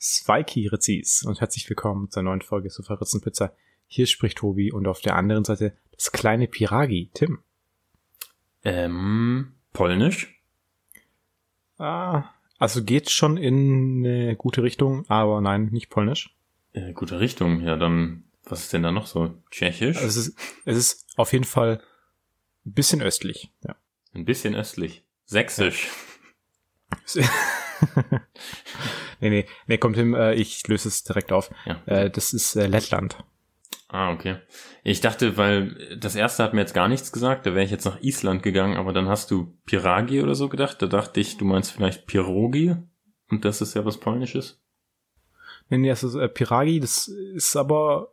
Swikey Rezis und herzlich willkommen zur neuen Folge Sofa Pizza. Hier spricht Tobi und auf der anderen Seite das kleine Piragi, Tim. Ähm, polnisch? Ah, also geht schon in eine gute Richtung, aber nein, nicht polnisch. Äh, gute Richtung, ja, dann, was ist denn da noch so? Tschechisch? Also es ist, es ist auf jeden Fall ein bisschen östlich, ja. Ein bisschen östlich. Sächsisch. nee, nee, nee, kommt hin, äh, ich löse es direkt auf. Ja. Äh, das ist äh, Lettland. Ah, okay. Ich dachte, weil das erste hat mir jetzt gar nichts gesagt, da wäre ich jetzt nach Island gegangen, aber dann hast du Piragi oder so gedacht. Da dachte ich, du meinst vielleicht Pirogi und das ist ja was Polnisches. Nee, nee, also äh, Piragi, das ist aber,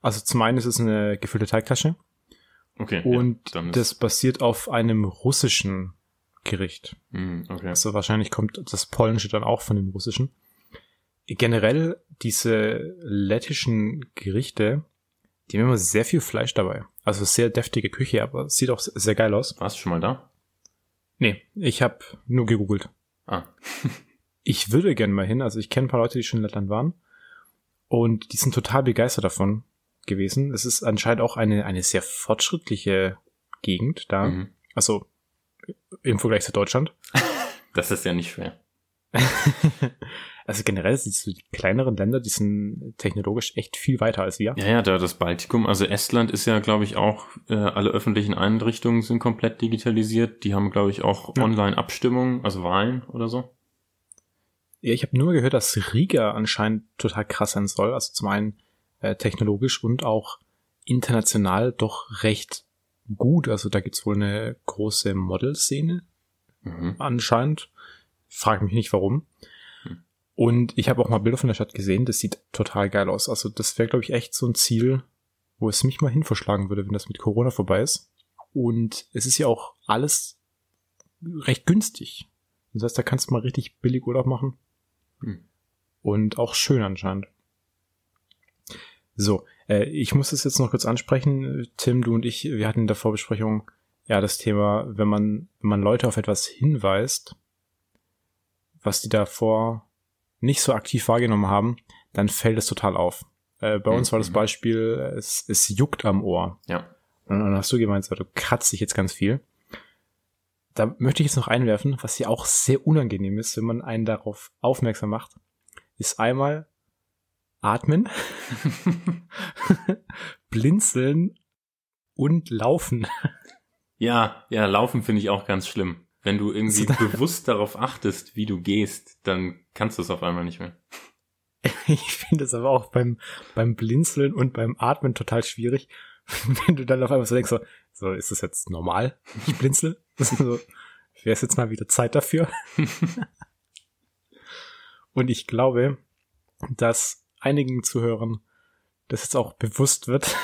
also zum einen ist es eine gefüllte Teigtasche Okay. und ja, ist- das basiert auf einem russischen Gericht. Hm, okay. Also wahrscheinlich kommt das Polnische dann auch von dem Russischen. Generell diese lettischen Gerichte, die haben immer sehr viel Fleisch dabei. Also sehr deftige Küche, aber sieht auch sehr geil aus. Warst du schon mal da? Nee, ich habe nur gegoogelt. Ah. Ich würde gerne mal hin. Also ich kenne ein paar Leute, die schon in Lettland waren. Und die sind total begeistert davon gewesen. Es ist anscheinend auch eine, eine sehr fortschrittliche Gegend da. Mhm. Also im Vergleich zu Deutschland. Das ist ja nicht schwer. also generell sind so die kleineren Länder, die sind technologisch echt viel weiter als wir. Ja, ja, da das Baltikum, also Estland ist ja, glaube ich, auch, äh, alle öffentlichen Einrichtungen sind komplett digitalisiert. Die haben, glaube ich, auch Ja. Online-Abstimmungen, also Wahlen oder so. Ja, ich habe nur gehört, dass Riga anscheinend total krass sein soll. Also zum einen äh, technologisch und auch international doch recht gut. Also da gibt's wohl eine große Modelszene Mhm. anscheinend. Frag mich nicht warum. Hm. Und ich habe auch mal Bilder von der Stadt gesehen. Das sieht total geil aus. Also das wäre, glaube ich, echt so ein Ziel, wo es mich mal hinverschlagen würde, wenn das mit Corona vorbei ist. Und es ist ja auch alles recht günstig. Das heißt, da kannst du mal richtig billig Urlaub machen. Hm. Und auch schön anscheinend. So, äh, ich muss es jetzt noch kurz ansprechen. Tim, du und ich, wir hatten in der Vorbesprechung ja das Thema, wenn man, wenn man Leute auf etwas hinweist, was die davor nicht so aktiv wahrgenommen haben, dann fällt es total auf. Äh, bei uns war das Mhm. Beispiel, es, es juckt am Ohr. Ja. Und dann hast du gemeint, so, du kratzt dich jetzt ganz viel. Da möchte ich jetzt noch einwerfen, was ja auch sehr unangenehm ist, wenn man einen darauf aufmerksam macht, ist einmal atmen, blinzeln und laufen. Ja, ja, laufen finde ich auch ganz schlimm. Wenn du irgendwie So- bewusst darauf achtest, wie du gehst, dann kannst du es auf einmal nicht mehr. Ich finde es aber auch beim, beim Blinzeln und beim Atmen total schwierig, wenn du dann auf einmal so denkst, so, so ist das jetzt normal? Ich blinzel? so, wäre es jetzt mal wieder Zeit dafür? und ich glaube, dass einigen Zuhörern das jetzt auch bewusst wird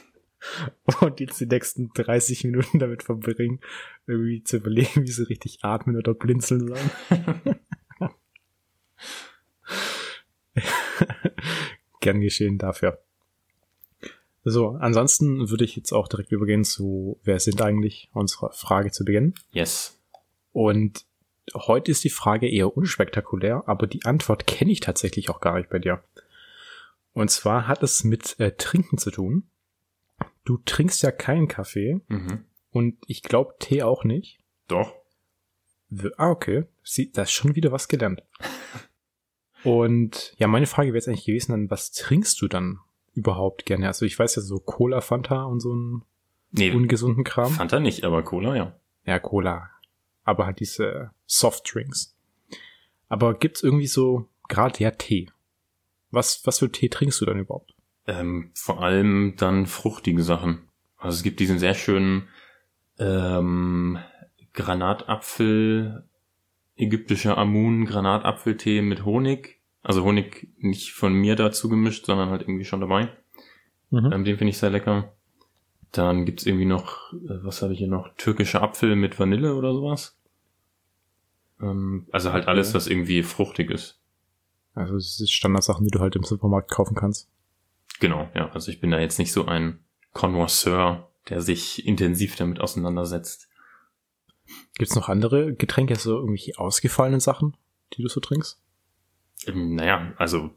und jetzt die nächsten 30 Minuten damit verbringen, irgendwie zu überlegen, wie sie richtig atmen oder blinzeln sollen. Gern geschehen dafür. So, ansonsten würde ich jetzt auch direkt übergehen zu, wer sind eigentlich, unsere Frage zu Beginn. Yes. Und heute ist die Frage eher unspektakulär, aber die Antwort kenne ich tatsächlich auch gar nicht bei dir. Und zwar hat es mit äh, Trinken zu tun. Du trinkst ja keinen Kaffee Mhm. und ich glaube Tee auch nicht. Doch. Ah, okay. Sie, da ist schon wieder was gelernt. Und ja, meine Frage wäre jetzt eigentlich gewesen, dann, was trinkst du dann überhaupt gerne? Also ich weiß ja so Cola, Fanta und so einen Nee, ungesunden Kram. Fanta nicht, aber Cola, ja. Ja, Cola. Aber halt diese Softdrinks. Aber gibt's irgendwie so, gerade ja Tee. Was, was für Tee trinkst du dann überhaupt? Ähm, vor allem dann fruchtige Sachen. Also es gibt diesen sehr schönen ähm, Granatapfel, ägyptischer Amun, Granatapfeltee mit Honig. Also Honig nicht von mir dazu gemischt, sondern halt irgendwie schon dabei. Mhm. Ähm, den finde ich sehr lecker. Dann gibt's irgendwie noch, äh, was habe ich hier noch? Türkischer Apfel mit Vanille oder sowas. Ähm, also halt alles, was irgendwie fruchtig ist. Also das ist Standardsachen, die du halt im Supermarkt kaufen kannst. Genau, ja. Also ich bin da jetzt nicht so ein Connoisseur, der sich intensiv damit auseinandersetzt. Gibt's noch andere Getränke, so irgendwelche ausgefallenen Sachen, die du so trinkst? Ähm, naja, also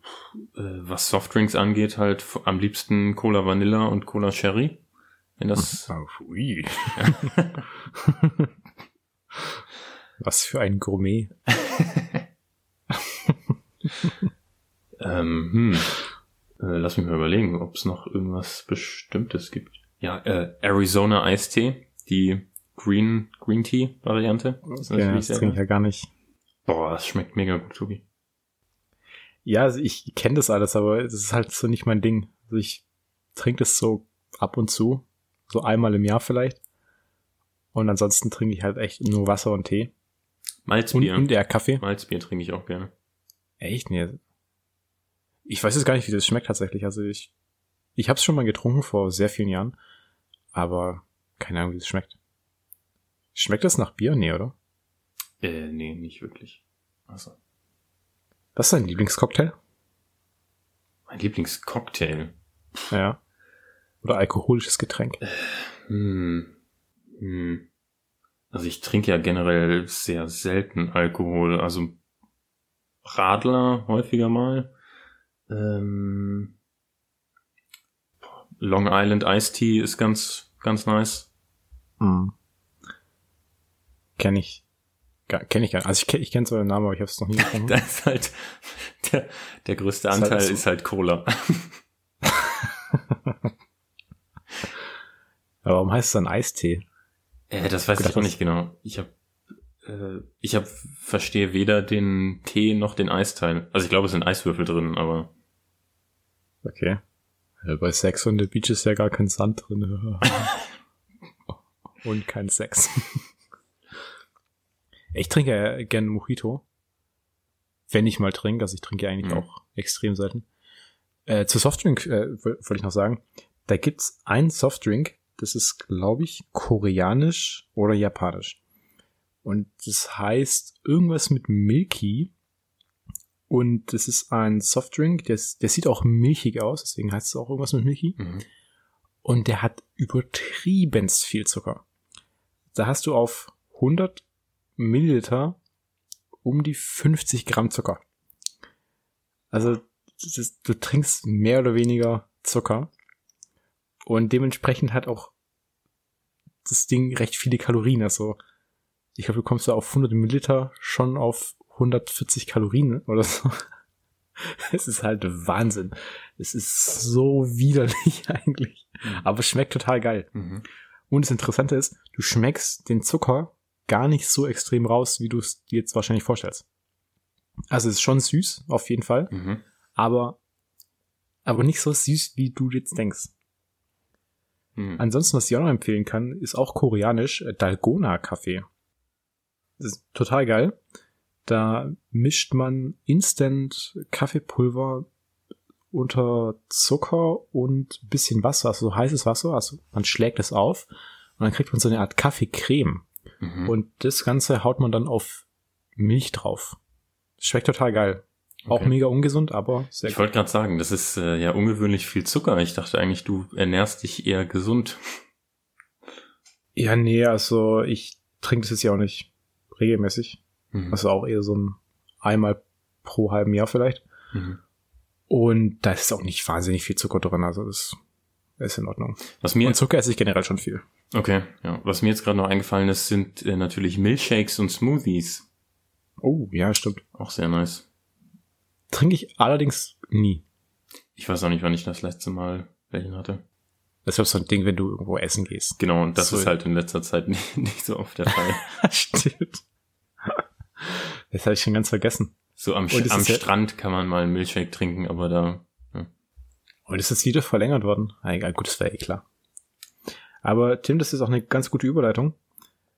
äh, was Softdrinks angeht, halt am liebsten Cola Vanilla und Cola Cherry. Wenn das. Oh, ui. was für ein Gourmet. ähm, hm. Äh, lass mich mal überlegen, ob es noch irgendwas Bestimmtes gibt. Ja, äh, Arizona Eistee, die Green, Green Tea Variante. Das, ja, das trinke ich ja gar nicht. Boah, das schmeckt mega gut, Tobi. Ja, also ich kenne das alles, aber das ist halt so nicht mein Ding. Also ich trinke das so ab und zu, so einmal im Jahr vielleicht. Und ansonsten trinke ich halt echt nur Wasser und Tee. Malzbier. Und, und der Kaffee. Malzbier trinke ich auch gerne. Echt? Nee. Ich weiß jetzt gar nicht, wie das schmeckt tatsächlich. Also ich, ich habe es schon mal getrunken vor sehr vielen Jahren, aber keine Ahnung, wie es schmeckt. Schmeckt das nach Bier? Nee, oder? Äh, nee, nicht wirklich. Also. Was ist dein Lieblingscocktail? Mein Lieblingscocktail? Ja. Oder alkoholisches Getränk? Hm. Hm. Also ich trinke ja generell sehr selten Alkohol. Also Radler häufiger mal. Ähm, Long Island Iced Tea ist ganz, ganz nice. Mm. Kenn ich. Kenn ich gar nicht. Also ich, kenn, ich kenne so den Namen, aber ich habe es noch nie gefunden. das ist halt der, der größte Anteil ist halt, ist halt Cola. Aber warum heißt es dann Eistee? Äh, das weiß ich, ich auch nicht genau. Ich habe äh, ich hab, verstehe weder den Tee noch den Eisteil. Also ich glaube, es sind Eiswürfel drin, aber. Okay. Ja, bei Sex on the Beach ist ja gar kein Sand drin. Und kein Sex. ich trinke ja gerne Mojito. Wenn ich mal trinke, also ich trinke ja eigentlich mhm. auch extrem selten. Äh, zu Softdrink äh, wollte ich noch sagen, da gibt's einen Softdrink, das ist, glaube ich, koreanisch oder japanisch. Und das heißt irgendwas mit Milky. Und das ist ein Softdrink, der, der sieht auch milchig aus, deswegen heißt es auch irgendwas mit Milky. Mhm. Und der hat übertriebenst viel Zucker. Da hast du auf 100 Milliliter um die 50 Gramm Zucker. Also ist, du trinkst mehr oder weniger Zucker. Und dementsprechend hat auch das Ding recht viele Kalorien. Also ich glaube, du kommst da auf 100 Milliliter schon auf 140 Kalorien oder so. Es ist halt Wahnsinn. Es ist so widerlich eigentlich. Mhm. Aber es schmeckt total geil. Mhm. Und das Interessante ist, du schmeckst den Zucker gar nicht so extrem raus, wie du es dir jetzt wahrscheinlich vorstellst. Also es ist schon süß, auf jeden Fall. Mhm. Aber, aber nicht so süß, wie du jetzt denkst. Mhm. Ansonsten, was ich auch noch empfehlen kann, ist auch koreanisch äh, Dalgona Kaffee. Das ist total geil. Da mischt man instant Kaffeepulver unter Zucker und bisschen Wasser, also so heißes Wasser, also man schlägt es auf und dann kriegt man so eine Art Kaffeecreme. Mhm. Und das Ganze haut man dann auf Milch drauf. Schmeckt total geil. Auch okay. mega ungesund, aber sehr Ich wollte gerade sagen, das ist äh, ja ungewöhnlich viel Zucker. Ich dachte eigentlich, du ernährst dich eher gesund. Ja, nee, also ich trinke das jetzt ja auch nicht regelmäßig. Mhm. Also auch eher so ein einmal pro halben Jahr vielleicht. Mhm. Und da ist auch nicht wahnsinnig viel Zucker drin, also das ist in Ordnung. Was mir und Zucker esse ich generell schon viel. Okay, ja. Was mir jetzt gerade noch eingefallen ist, sind äh, natürlich Milchshakes und Smoothies. Oh, ja, stimmt. Auch sehr nice. Trinke ich allerdings nie. Ich weiß auch nicht, wann ich das letzte Mal welchen hatte. Das ist so ein Ding, wenn du irgendwo essen gehst. Genau, und das so. ist halt in letzter Zeit nicht, nicht so oft der Fall. Stimmt. Das habe ich schon ganz vergessen. So am, am Strand ja kann man mal einen Milchshake trinken, aber da. Ja. Und ist das wieder verlängert worden? Ah, egal, gut, das wäre eh klar. Aber Tim, das ist auch eine ganz gute Überleitung,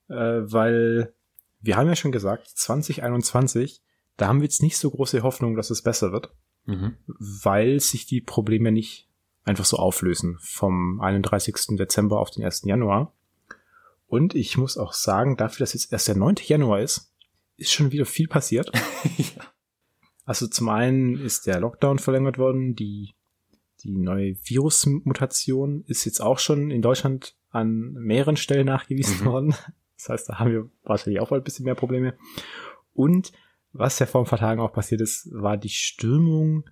äh, weil wir haben ja schon gesagt, 2021, da haben wir jetzt nicht so große Hoffnung, dass es besser wird, mhm. weil sich die Probleme nicht einfach so auflösen vom 31. Dezember auf den 1. Januar. Und ich muss auch sagen, dafür, dass jetzt erst der 9. Januar ist, ist schon wieder viel passiert. ja. Also zum einen ist der Lockdown verlängert worden, die, die neue Virusmutation ist jetzt auch schon in Deutschland an mehreren Stellen nachgewiesen mhm. worden. Das heißt, da haben wir wahrscheinlich auch mal ein bisschen mehr Probleme. Und was ja vor ein paar Tagen auch passiert ist, war die Stürmung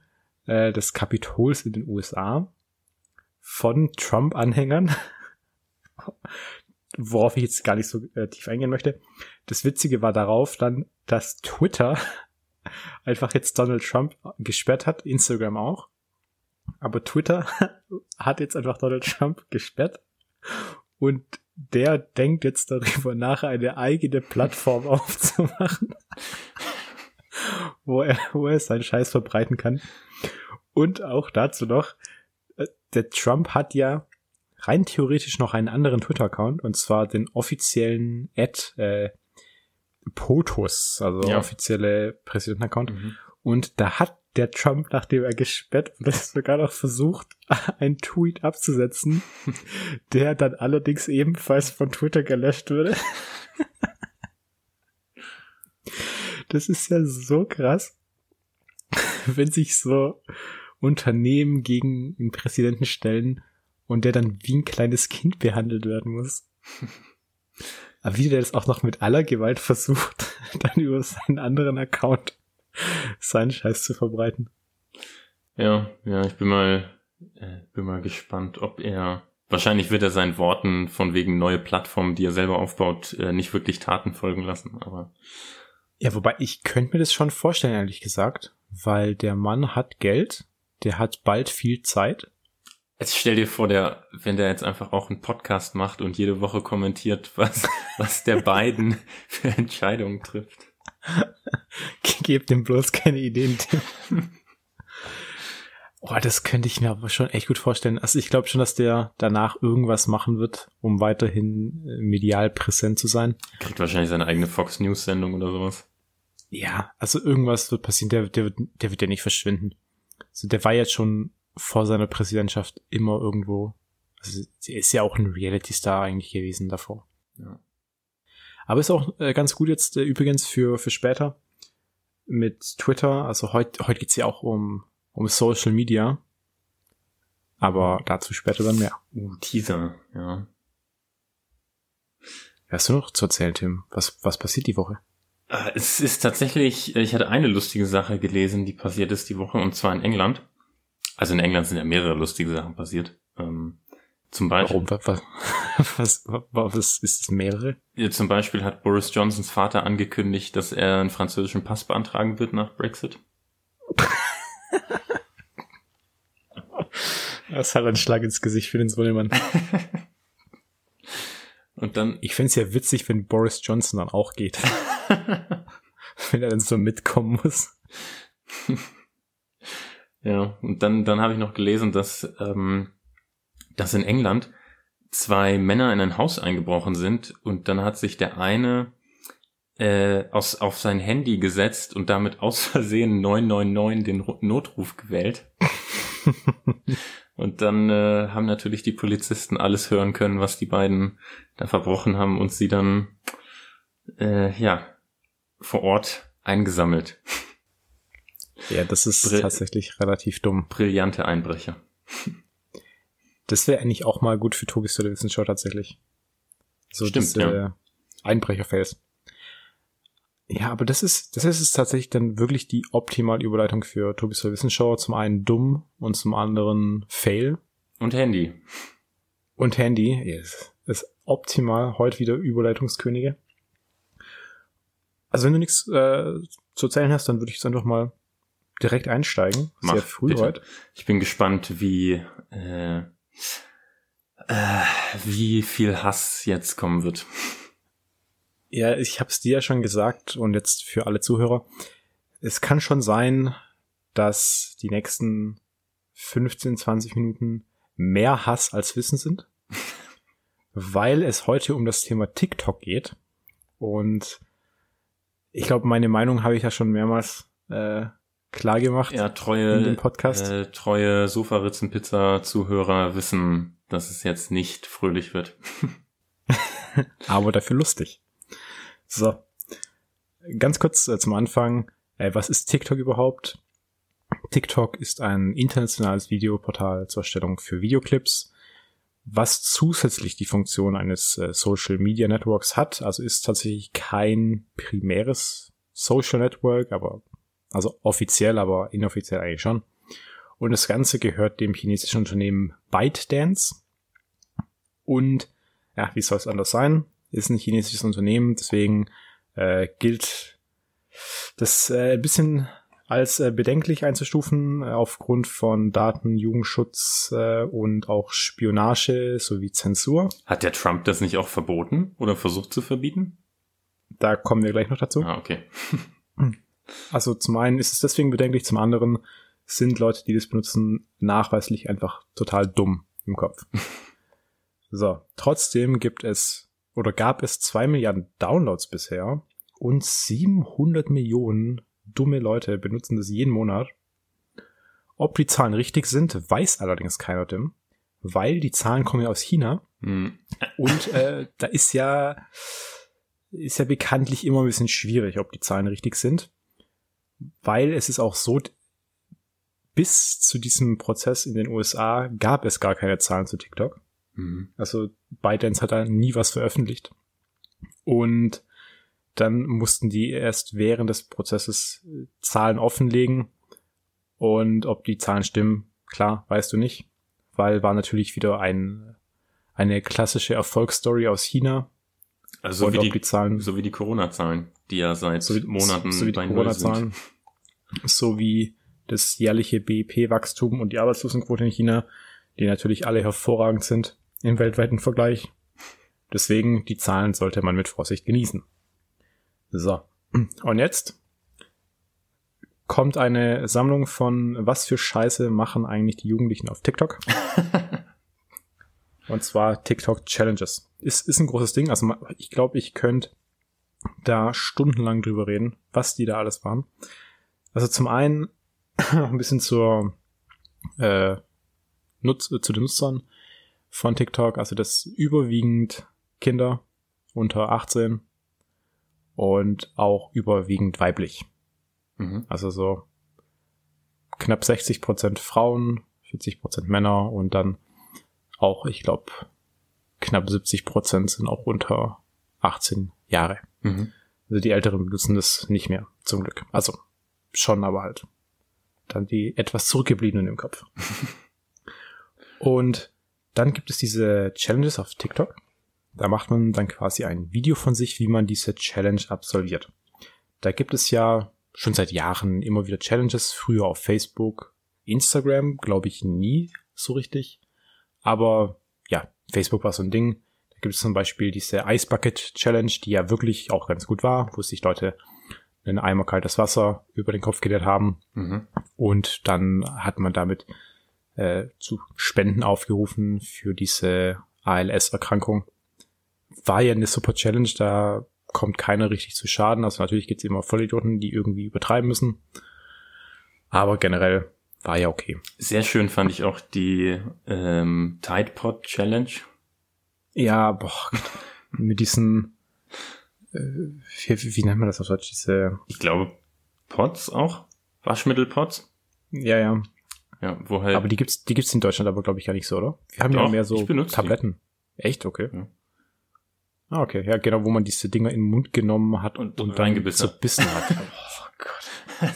äh, des Kapitols in den USA von Trump-Anhängern, worauf ich jetzt gar nicht so äh, tief eingehen möchte. Das Witzige war darauf dann, dass Twitter einfach jetzt Donald Trump gesperrt hat, Instagram auch. Aber Twitter hat jetzt einfach Donald Trump gesperrt und der denkt jetzt darüber nach, eine eigene Plattform aufzumachen, wo er, wo er seinen Scheiß verbreiten kann. Und auch dazu noch, äh, der Trump hat ja rein theoretisch noch einen anderen Twitter-Account, und zwar den offiziellen Ad äh, POTUS, also ja. offizielle Präsidenten-Account. Mhm. Und da hat der Trump, nachdem er gesperrt wurde, sogar noch versucht, einen Tweet abzusetzen, der dann allerdings ebenfalls von Twitter gelöscht wurde. Das ist ja so krass, wenn sich so Unternehmen gegen den Präsidenten stellen und der dann wie ein kleines Kind behandelt werden muss. Aber wie der das auch noch mit aller Gewalt versucht, dann über seinen anderen Account seinen Scheiß zu verbreiten. Ja, ja, ich bin mal, äh, bin mal gespannt, ob er, wahrscheinlich wird er seinen Worten von wegen neue Plattformen, die er selber aufbaut, äh, nicht wirklich Taten folgen lassen, aber. Ja, wobei ich könnte mir das schon vorstellen, ehrlich gesagt, weil der Mann hat Geld, der hat bald viel Zeit. Jetzt stell dir vor, der, wenn der jetzt einfach auch einen Podcast macht und jede Woche kommentiert, was, was der beiden für Entscheidungen trifft. Gebt ihm bloß keine Ideen. Oh, das könnte ich mir aber schon echt gut vorstellen. Also ich glaube schon, dass der danach irgendwas machen wird, um weiterhin äh, medial präsent zu sein. Kriegt wahrscheinlich seine eigene Fox News Sendung oder sowas. Ja, also irgendwas wird passieren. Der, der, wird, der wird ja nicht verschwinden. Also der war jetzt schon vor seiner Präsidentschaft immer irgendwo. Also er ist ja auch ein Reality Star eigentlich gewesen davor. Ja. Aber ist auch äh, ganz gut jetzt äh, übrigens für, für später mit Twitter. Also heute heute geht's ja auch um, um Social Media. Aber dazu später dann mehr. Uh, Teaser, ja. Hast du noch zu erzählen, Tim? Was, was passiert die Woche? Äh, es ist tatsächlich, ich hatte eine lustige Sache gelesen, die passiert ist die Woche, und zwar in England. Also in England sind ja mehrere lustige Sachen passiert. Ähm, zum Beispiel. Warum? Was, was, was, was ist es mehrere? Ja, zum Beispiel hat Boris Johnsons Vater angekündigt, dass er einen französischen Pass beantragen wird nach Brexit. das halt ein Schlag ins Gesicht für den Sohnemann. Und dann. Ich fände ja witzig, wenn Boris Johnson dann auch geht. wenn er dann so mitkommen muss. ja, und dann, dann habe ich noch gelesen, dass ähm, dass in England zwei Männer in ein Haus eingebrochen sind und dann hat sich der eine äh, aus, auf sein Handy gesetzt und damit aus Versehen 999 den Notruf gewählt. und dann äh, haben natürlich die Polizisten alles hören können, was die beiden da verbrochen haben und sie dann äh, ja vor Ort eingesammelt. Ja, das ist Brill tatsächlich relativ dumm. Brillante Einbrecher. Das wäre eigentlich auch mal gut für Tobis Television Show tatsächlich. So Stimmt, diese ja. Einbrecherface. Ja, aber das ist, das ist es tatsächlich dann wirklich die optimale Überleitung für Tobis Television Show. Zum einen dumm und zum anderen Fail. Und Handy. Und Handy, yes. Ist optimal. Heute wieder Überleitungskönige. Also wenn du nichts äh, zu erzählen hast, dann würde ich jetzt einfach mal direkt einsteigen. Mach, Sehr früh bitte. heute. Ich bin gespannt, wie äh, äh, wie viel Hass jetzt kommen wird. Ja, ich habe es dir ja schon gesagt und jetzt für alle Zuhörer. Es kann schon sein, dass die nächsten 15, 20 Minuten mehr Hass als Wissen sind, weil es heute um das Thema TikTok geht. Und ich glaube, meine Meinung habe ich ja schon mehrmals äh, klar gemacht ja, treue, in dem Podcast. Äh, treue Sofa-Ritzenpizza-Zuhörer wissen, dass es jetzt nicht fröhlich wird. Aber dafür lustig. So. Ganz kurz äh, zum Anfang. Äh, was ist TikTok überhaupt? TikTok ist ein internationales Videoportal zur Erstellung für Videoclips, was zusätzlich die Funktion eines äh, Social Media Networks hat. Also ist tatsächlich kein primäres Social Network, aber also offiziell, aber inoffiziell eigentlich schon. Und das Ganze gehört dem chinesischen Unternehmen ByteDance. Und ja, wie soll es anders sein? Ist ein chinesisches Unternehmen, deswegen äh, gilt das äh, ein bisschen als äh, bedenklich einzustufen äh, aufgrund von Daten, Jugendschutz äh, und auch Spionage sowie Zensur. Hat der Trump das nicht auch verboten oder versucht zu verbieten? Da kommen wir gleich noch dazu. Ah, okay. Also zum einen ist es deswegen bedenklich, zum anderen sind Leute, die das benutzen, nachweislich einfach total dumm im Kopf. So, trotzdem gibt es oder gab es zwei Milliarden Downloads bisher und 700 Millionen dumme Leute benutzen das jeden Monat. Ob die Zahlen richtig sind, weiß allerdings keiner, Tim, weil die Zahlen kommen ja aus China Hm. und äh, da ist ja ist ja bekanntlich immer ein bisschen schwierig, ob die Zahlen richtig sind, weil es ist auch so, bis zu diesem Prozess in den USA gab es gar keine Zahlen zu TikTok. Hm. Also ByteDance hat da nie was veröffentlicht. Und dann mussten die erst während des Prozesses äh, Zahlen offenlegen. Und ob die Zahlen stimmen, klar, weißt du nicht. Weil war natürlich wieder ein, eine klassische Erfolgsstory aus China. Also wie die, die Zahlen, so wie die Corona-Zahlen, die ja seit so wie, Monaten so wie die Corona-Zahlen, sowie das jährliche BIP-Wachstum und die Arbeitslosenquote in China, die natürlich alle hervorragend sind im weltweiten Vergleich. Deswegen, die Zahlen sollte man mit Vorsicht genießen. So. Und jetzt kommt eine Sammlung von was für Scheiße machen eigentlich die Jugendlichen auf TikTok. Und zwar TikTok Challenges. Ist, ist ein großes Ding. Also ich glaube, ich könnte da stundenlang drüber reden, was die da alles waren. Also zum einen ein bisschen zur äh, Nutz, äh, zu den Nutzern von TikTok. Also das überwiegend Kinder unter 18 und auch überwiegend weiblich. Mhm. Also so knapp 60 Prozent Frauen, 40 Prozent Männer und dann auch, ich glaube, knapp 70 Prozent sind auch unter 18 Jahre. Mhm. Also die Älteren benutzen das nicht mehr, zum Glück. Also schon, aber halt dann die etwas zurückgebliebenen im Kopf. und dann gibt es diese Challenges auf TikTok. Da macht man dann quasi ein Video von sich, wie man diese Challenge absolviert. Da gibt es ja schon seit Jahren immer wieder Challenges, früher auf Facebook, Instagram, glaube ich, nie so richtig. Aber ja, Facebook war so ein Ding. Da gibt es zum Beispiel diese Ice Bucket Challenge, die ja wirklich auch ganz gut war, wo sich Leute einen Eimer kaltes Wasser über den Kopf geleert haben. Mhm. Und dann hat man damit äh, zu Spenden aufgerufen für diese ALS-Erkrankung. War ja eine super Challenge, da kommt keiner richtig zu Schaden. Also natürlich gibt's immer Vollidioten, die irgendwie übertreiben müssen. Aber generell war ja okay. Sehr schön fand ich auch die ähm, Tide Pod Challenge. Ja, boah, mit diesen, äh, wie, wie nennt man das auf Deutsch? Diese, Ich glaube Pots auch. Waschmittelpots. ja, ja. Ja, wo halt. Aber die gibt's, die gibt's in Deutschland aber, glaube ich, gar nicht so, oder? Wir haben ja mehr so benutze die. Tabletten. Echt? Okay. Ja. Ah, okay. Ja, genau, wo man diese Dinger in den Mund genommen hat Und und, dann reingebissen hat. zerbissen hat. oh Gott.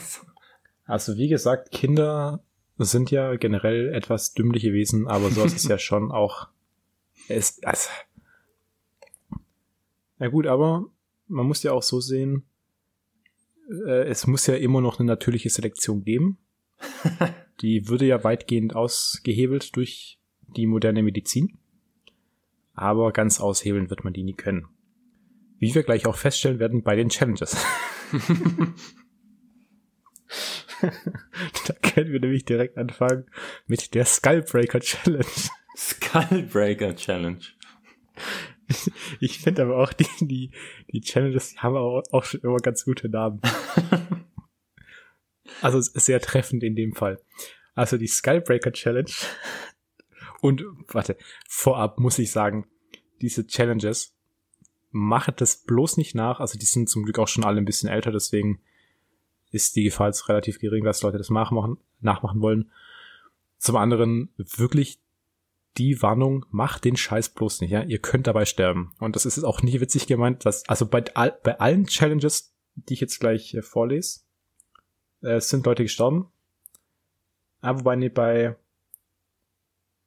Also wie gesagt, Kinder sind ja generell etwas dümmliche Wesen, aber sowas ist ja schon auch. Es, also, na gut, aber man muss ja auch so sehen, äh, es muss ja immer noch eine natürliche Selektion geben. Die würde ja weitgehend ausgehebelt durch die moderne Medizin. Aber ganz aushebeln wird man die nie können. Wie wir gleich auch feststellen werden bei den Challenges. da können wir nämlich direkt anfangen mit der Skullbreaker Challenge. Skullbreaker Challenge. Ich finde aber auch die, die, die Challenges die haben auch, auch schon immer ganz gute Namen. Also sehr treffend in dem Fall. Also die Skullbreaker Challenge. Und warte, vorab muss ich sagen, diese Challenges macht das bloß nicht nach. Also die sind zum Glück auch schon alle ein bisschen älter, deswegen ist die Gefahr jetzt relativ gering, dass Leute das nachmachen, nachmachen wollen. Zum anderen wirklich die Warnung, macht den Scheiß bloß nicht, ja. Ihr könnt dabei sterben. Und das ist auch nie witzig gemeint, dass, also bei, bei allen Challenges, die ich jetzt gleich äh, vorlese. Äh, es sind Leute gestorben. Aber wobei, nee, bei,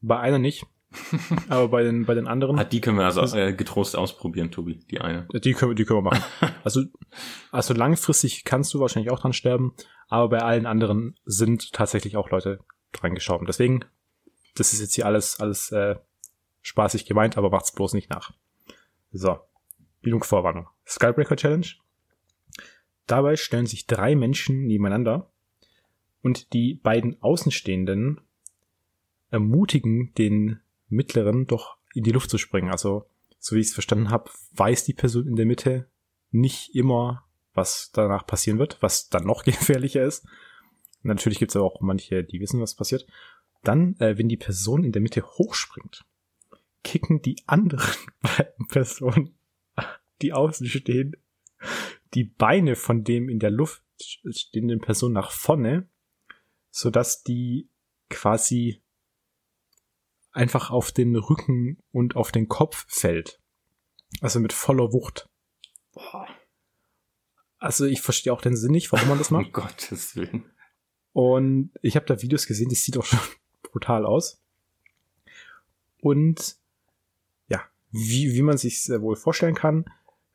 bei einer nicht. aber bei den, bei den anderen. Ah, die können wir also äh, getrost ausprobieren, Tobi, die eine. Die können, die können wir machen. also, also langfristig kannst du wahrscheinlich auch dran sterben, aber bei allen anderen sind tatsächlich auch Leute dran gestorben. Deswegen, das ist jetzt hier alles, alles äh, spaßig gemeint, aber macht's bloß nicht nach. So, Bildungsvorwarnung. Skybreaker Challenge. Dabei stellen sich drei Menschen nebeneinander und die beiden Außenstehenden ermutigen den mittleren doch in die Luft zu springen. Also, so wie ich es verstanden habe, weiß die Person in der Mitte nicht immer, was danach passieren wird, was dann noch gefährlicher ist. Natürlich gibt es aber auch manche, die wissen, was passiert. Dann, äh, wenn die Person in der Mitte hochspringt, kicken die anderen beiden Personen, die außen stehen, die Beine von dem in der Luft stehenden Person nach vorne, so dass die quasi einfach auf den Rücken und auf den Kopf fällt. Also mit voller Wucht. Boah. Also ich verstehe auch den Sinn nicht, warum man das macht. um Gottes Willen. Und ich habe da Videos gesehen, das sieht auch schon brutal aus. Und ja, wie, wie man sich wohl vorstellen kann,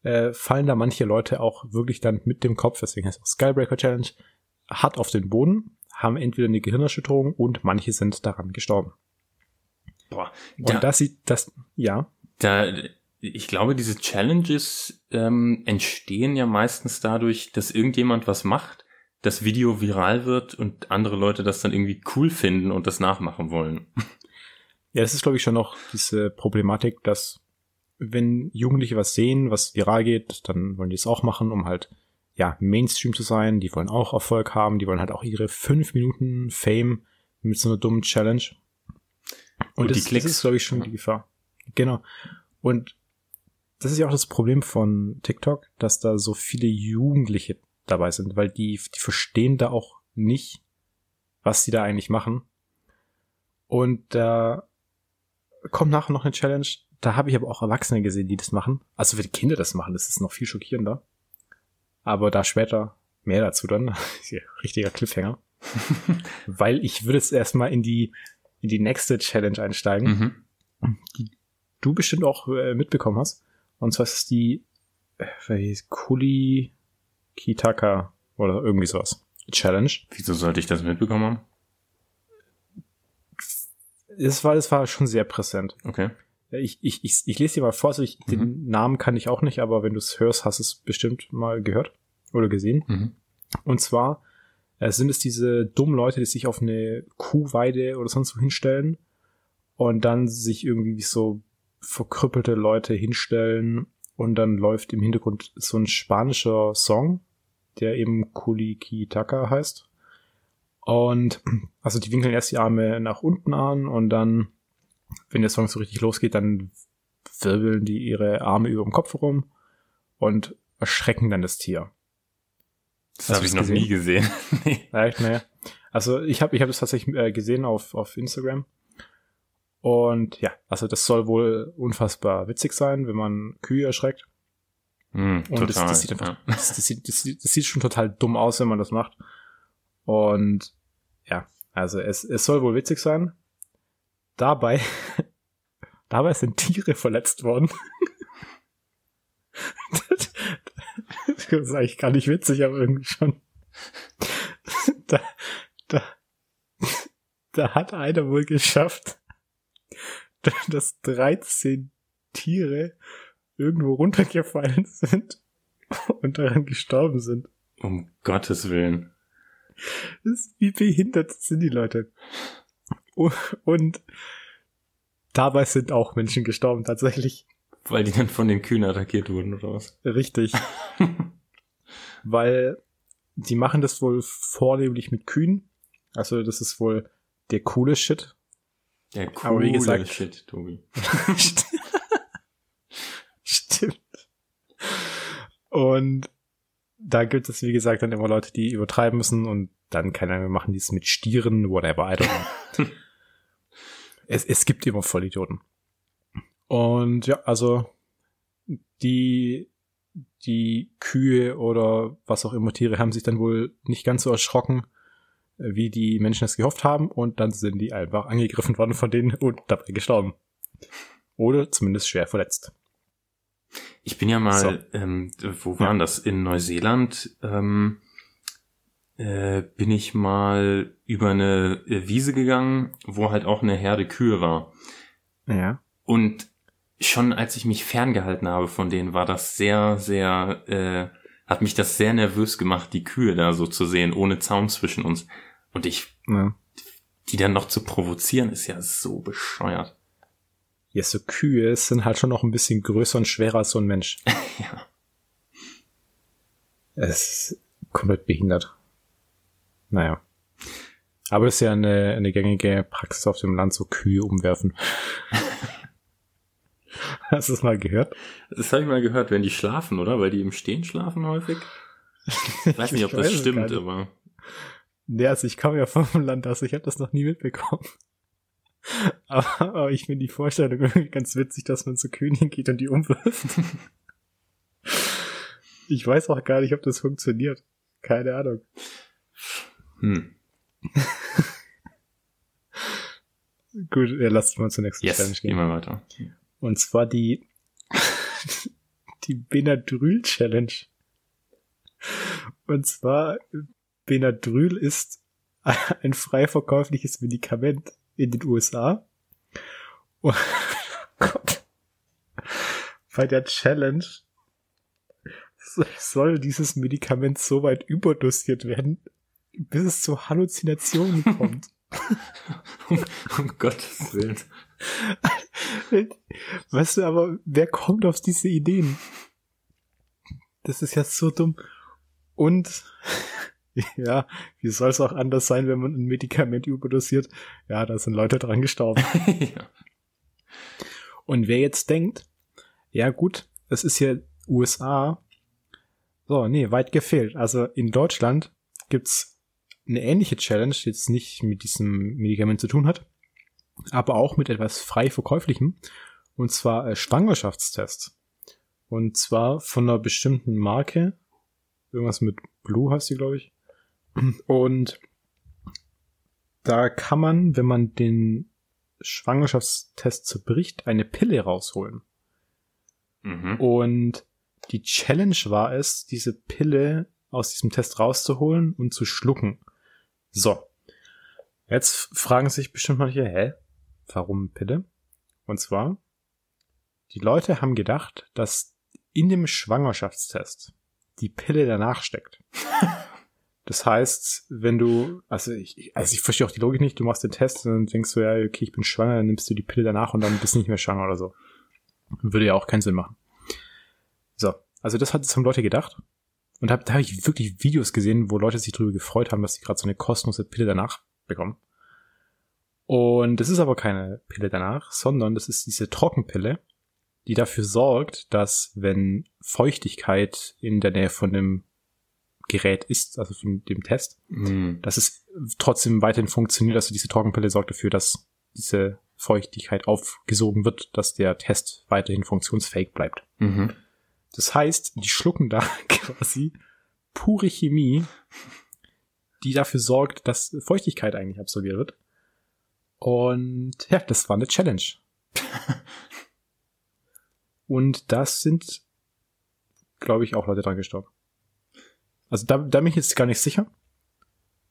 äh, fallen da manche Leute auch wirklich dann mit dem Kopf, deswegen heißt es auch Skybreaker Challenge, hart auf den Boden, haben entweder eine Gehirnerschütterung und manche sind daran gestorben. Boah, da, und das sieht das, ja. Da, ich glaube, diese Challenges ähm, entstehen ja meistens dadurch, dass irgendjemand was macht, das Video viral wird und andere Leute das dann irgendwie cool finden und das nachmachen wollen. Ja, das ist, glaube ich, schon noch diese Problematik, dass wenn Jugendliche was sehen, was viral geht, dann wollen die es auch machen, um halt ja Mainstream zu sein. Die wollen auch Erfolg haben, die wollen halt auch ihre fünf Minuten Fame mit so einer dummen Challenge. Und, und das, die Klicks. das ist, glaube ich, schon die Gefahr. Genau. Und das ist ja auch das Problem von TikTok, dass da so viele Jugendliche dabei sind, weil die, die verstehen da auch nicht, was sie da eigentlich machen. Und da kommt nachher noch eine Challenge. Da habe ich aber auch Erwachsene gesehen, die das machen. Also wenn Kinder das machen, das ist noch viel schockierender. Aber da später mehr dazu dann. Richtiger Cliffhanger. weil ich würde jetzt erstmal in die in die nächste Challenge einsteigen, mhm. die du bestimmt auch äh, mitbekommen hast. Und zwar ist es die äh, Kuli Kitaka oder irgendwie sowas. Challenge. Wieso sollte ich das mitbekommen haben? Es war, es war schon sehr präsent. Okay. Ich, ich, ich, ich lese dir mal vor, also ich, mhm. den Namen kann ich auch nicht, aber wenn du es hörst, hast du es bestimmt mal gehört oder gesehen. Mhm. Und zwar äh, sind es diese dummen Leute, die sich auf eine Kuhweide oder sonst wo hinstellen und dann sich irgendwie wie so verkrüppelte Leute hinstellen und dann läuft im Hintergrund so ein spanischer Song, der eben Kulikitaka heißt. Und also die winkeln erst die Arme nach unten an und dann, wenn der Song so richtig losgeht, dann wirbeln die ihre Arme über dem Kopf rum und erschrecken dann das Tier. Das habe ich noch gesehen? nie gesehen. nee. Echt, naja. Also ich habe ich hab das tatsächlich äh, gesehen auf, auf Instagram. Und ja, also das soll wohl unfassbar witzig sein, wenn man Kühe erschreckt. Mm, und das, das, sieht einfach, ja. das, das, sieht, das, das sieht schon total dumm aus, wenn man das macht. Und ja, also es, es soll wohl witzig sein. Dabei, dabei sind Tiere verletzt worden. das ist eigentlich gar nicht witzig, aber irgendwie schon. Da, da, da hat einer wohl geschafft, dass 13 Tiere irgendwo runtergefallen sind und daran gestorben sind. Um Gottes Willen. Wie behindert sind die Leute. Und dabei sind auch Menschen gestorben, tatsächlich. Weil die dann von den Kühen attackiert wurden, oder was? Richtig. Weil die machen das wohl vornehmlich mit Kühen. Also das ist wohl der coole Shit. Der coole Aber wie gesagt, Shit, Tobi. Stimmt. Und da gibt es, wie gesagt, dann immer Leute, die übertreiben müssen und dann, keine Ahnung, machen die es mit Stieren, whatever, I don't know. es, es gibt immer Vollidioten. Und ja, also die die Kühe oder was auch immer Tiere haben sich dann wohl nicht ganz so erschrocken, äh, wie die Menschen es gehofft haben und dann sind die einfach angegriffen worden von denen und dabei gestorben. Oder zumindest schwer verletzt. Ich bin ja mal, so. ähm, wo waren ja. das? In Neuseeland ähm, äh, bin ich mal über eine äh, Wiese gegangen, wo halt auch eine Herde Kühe war. Ja. Und schon als ich mich ferngehalten habe von denen, war das sehr, sehr, äh, hat mich das sehr nervös gemacht, die Kühe da so zu sehen, ohne Zaun zwischen uns. Und ich, ja. die dann noch zu provozieren, ist ja so bescheuert. Ja, so Kühe sind halt schon noch ein bisschen größer und schwerer als so ein Mensch. ja. Es ist komplett behindert. Naja. Aber es ist ja eine, eine gängige Praxis auf dem Land, so Kühe umwerfen. Hast du es mal gehört? Das habe ich mal gehört, wenn die schlafen, oder? Weil die im Stehen schlafen häufig. Ich weiß nicht, ob das stimmt, aber. Nee, also ich komme ja vom Land aus, ich habe das noch nie mitbekommen. Aber, aber ich finde die Vorstellung irgendwie ganz witzig, dass man zu Königin geht und die umwirft. Ich weiß auch gar nicht, ob das funktioniert. Keine Ahnung. Hm. Gut, ja, lasst mal zur nächsten yes, Challenge gehen. Gehen wir weiter. Und zwar die, die Benadryl Challenge. Und zwar, Benadryl ist ein frei verkäufliches Medikament in den USA. Und, oh. Bei der Challenge soll dieses Medikament so weit überdosiert werden, bis es zu Halluzinationen kommt. um, um Gottes Willen. Weißt du, aber wer kommt auf diese Ideen? Das ist ja so dumm. Und ja, wie soll es auch anders sein, wenn man ein Medikament überdosiert? Ja, da sind Leute dran gestorben. ja. Und wer jetzt denkt, ja gut, es ist ja USA. So, nee, weit gefehlt. Also in Deutschland gibt's eine ähnliche Challenge, die jetzt nicht mit diesem Medikament zu tun hat, aber auch mit etwas frei verkäuflichem, und zwar äh, Schwangerschaftstest. Und zwar von einer bestimmten Marke, irgendwas mit Blue heißt sie, glaube ich. Und da kann man, wenn man den Schwangerschaftstest zerbricht, eine Pille rausholen. Mhm. Und die Challenge war es, diese Pille aus diesem Test rauszuholen und zu schlucken. So. Jetzt fragen sich bestimmt manche, hä? Warum Pille? Und zwar, die Leute haben gedacht, dass in dem Schwangerschaftstest die Pille danach steckt. Das heißt, wenn du, also ich, also ich verstehe auch die Logik nicht, du machst den Test und dann denkst du, ja, okay, ich bin schwanger, dann nimmst du die Pille danach und dann bist du nicht mehr schwanger oder so. Würde ja auch keinen Sinn machen. So, also das hat, das haben Leute gedacht. Und hab, da habe ich wirklich Videos gesehen, wo Leute sich darüber gefreut haben, dass sie gerade so eine kostenlose Pille danach bekommen. Und das ist aber keine Pille danach, sondern das ist diese Trockenpille, die dafür sorgt, dass wenn Feuchtigkeit in der Nähe von dem Gerät ist, also von dem Test, mm. dass es trotzdem weiterhin funktioniert. Also diese Trockenpille sorgt dafür, dass diese Feuchtigkeit aufgesogen wird, dass der Test weiterhin funktionsfähig bleibt. Mhm. Das heißt, die schlucken da quasi pure Chemie, die dafür sorgt, dass Feuchtigkeit eigentlich absorbiert wird. Und ja, das war eine Challenge. Und das sind, glaube ich, auch Leute dran gestorben. Also da, da bin ich jetzt gar nicht sicher,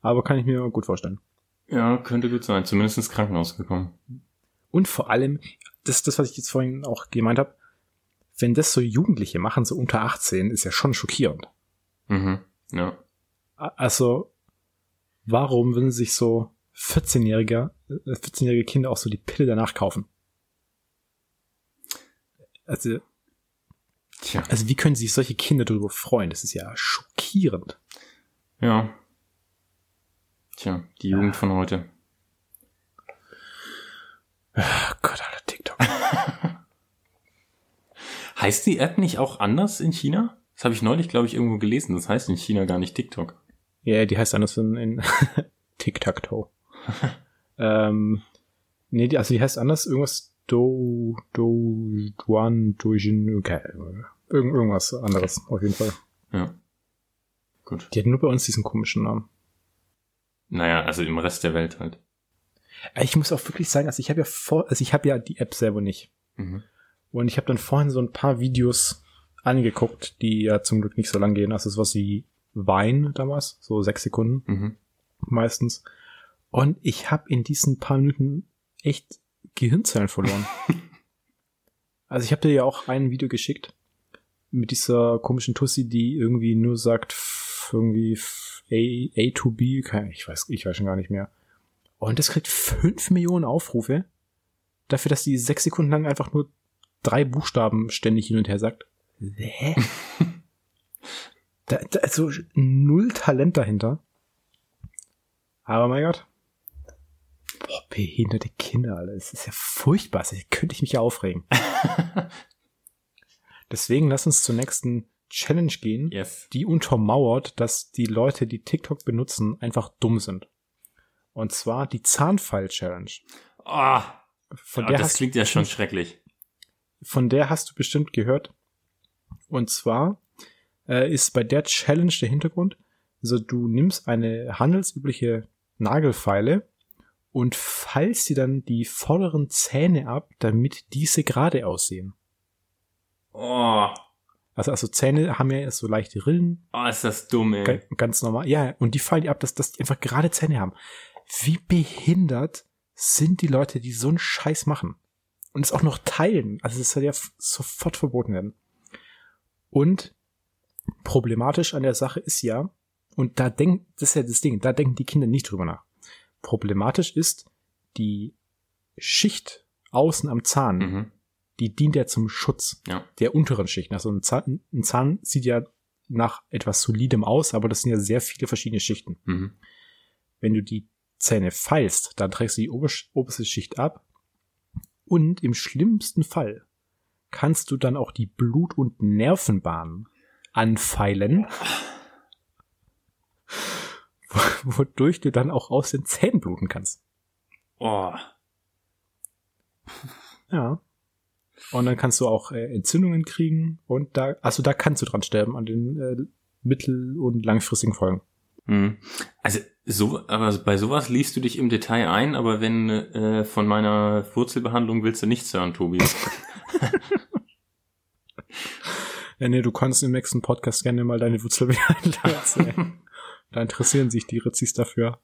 aber kann ich mir gut vorstellen. Ja, könnte gut sein. Zumindest ins Krankenhaus gekommen. Und vor allem, das, das was ich jetzt vorhin auch gemeint habe, wenn das so Jugendliche machen, so unter 18, ist ja schon schockierend. Mhm, ja. Also, warum würden sich so 14-jährige, 14-jährige Kinder auch so die Pille danach kaufen? Also, Tja. also wie können sich solche Kinder darüber freuen? Das ist ja schockierend. Ja. Tja, die Jugend ja. von heute. Oh Gott, Alter, TikTok. Heißt die App nicht auch anders in China? Das habe ich neulich, glaube ich, irgendwo gelesen. Das heißt in China gar nicht TikTok. Ja, yeah, die heißt anders in, in Tic-Tac-Toe. ähm, nee, die, also die heißt anders irgendwas Do, Do, Duan, Dojin, okay. Irgend, irgendwas anderes, auf jeden Fall. Ja. Gut. Die hat nur bei uns diesen komischen Namen. Naja, also im Rest der Welt halt. Äh, Ich muss auch wirklich sagen, also ich habe ja vor, also ich habe ja die App selber nicht. Mhm. Und ich habe dann vorhin so ein paar Videos angeguckt, die ja zum Glück nicht so lang gehen. Also was wie Wein damals, so sechs Sekunden Mhm. meistens. Und ich habe in diesen paar Minuten echt Gehirnzellen verloren. also ich habe dir ja auch ein Video geschickt mit dieser komischen Tussi, die irgendwie nur sagt irgendwie A, A to B, ich weiß, ich weiß schon gar nicht mehr. Und das kriegt fünf Millionen Aufrufe dafür, dass die sechs Sekunden lang einfach nur drei Buchstaben ständig hin und her sagt. Hä? da, da, also null Talent dahinter. Aber mein Gott. Boah, behinderte Kinder, Alter. Das ist ja furchtbar. Das könnte ich mich ja aufregen. Deswegen lass uns zur nächsten Challenge gehen, Yes. die untermauert, dass die Leute, die TikTok benutzen, einfach dumm sind. Und zwar die Zahnpfeil-Challenge. Oh, Von, aber der das klingt ja schon schrecklich. Von der hast du bestimmt gehört. Und zwar äh, ist bei der Challenge der Hintergrund, also du nimmst eine handelsübliche Nagelfeile und feilst dir dann die vorderen Zähne ab, damit diese gerade aussehen. Oh, Also, also Zähne haben ja so leichte Rillen, oh ist das dumm, ey. Ga- Ganz normal. Ja, und die fallen die ab, dass, dass die einfach gerade Zähne haben. Wie behindert sind die Leute, die so einen Scheiß machen? Und es auch noch teilen. Also es soll ja sofort verboten werden. Und problematisch an der Sache ist ja, und da denkt, das ist ja das Ding, da denken die Kinder nicht drüber nach. Problematisch ist, die Schicht außen am Zahn, Mhm. die dient ja zum Schutz Ja. der unteren Schichten. Also ein Zahn, ein Zahn sieht ja nach etwas Solidem aus, aber das sind ja sehr viele verschiedene Schichten. Mhm. Wenn du die Zähne feilst, dann trägst du die oberste Schicht ab und im schlimmsten Fall kannst du dann auch die Blut- und Nervenbahn anfeilen, wodurch du dann auch aus den Zähnen bluten kannst. Oh, Ja. Und dann kannst du auch äh, Entzündungen kriegen und da, also da kannst du dran sterben an den äh, mittel- und langfristigen Folgen. Mhm. Also so, aber bei sowas liest du dich im Detail ein, aber wenn äh, von meiner Wurzelbehandlung willst du nichts hören, Tobi. Ja, nee, du kannst im nächsten Podcast gerne mal deine Wurzelbehandlung erzählen. da interessieren sich die Ritzis dafür.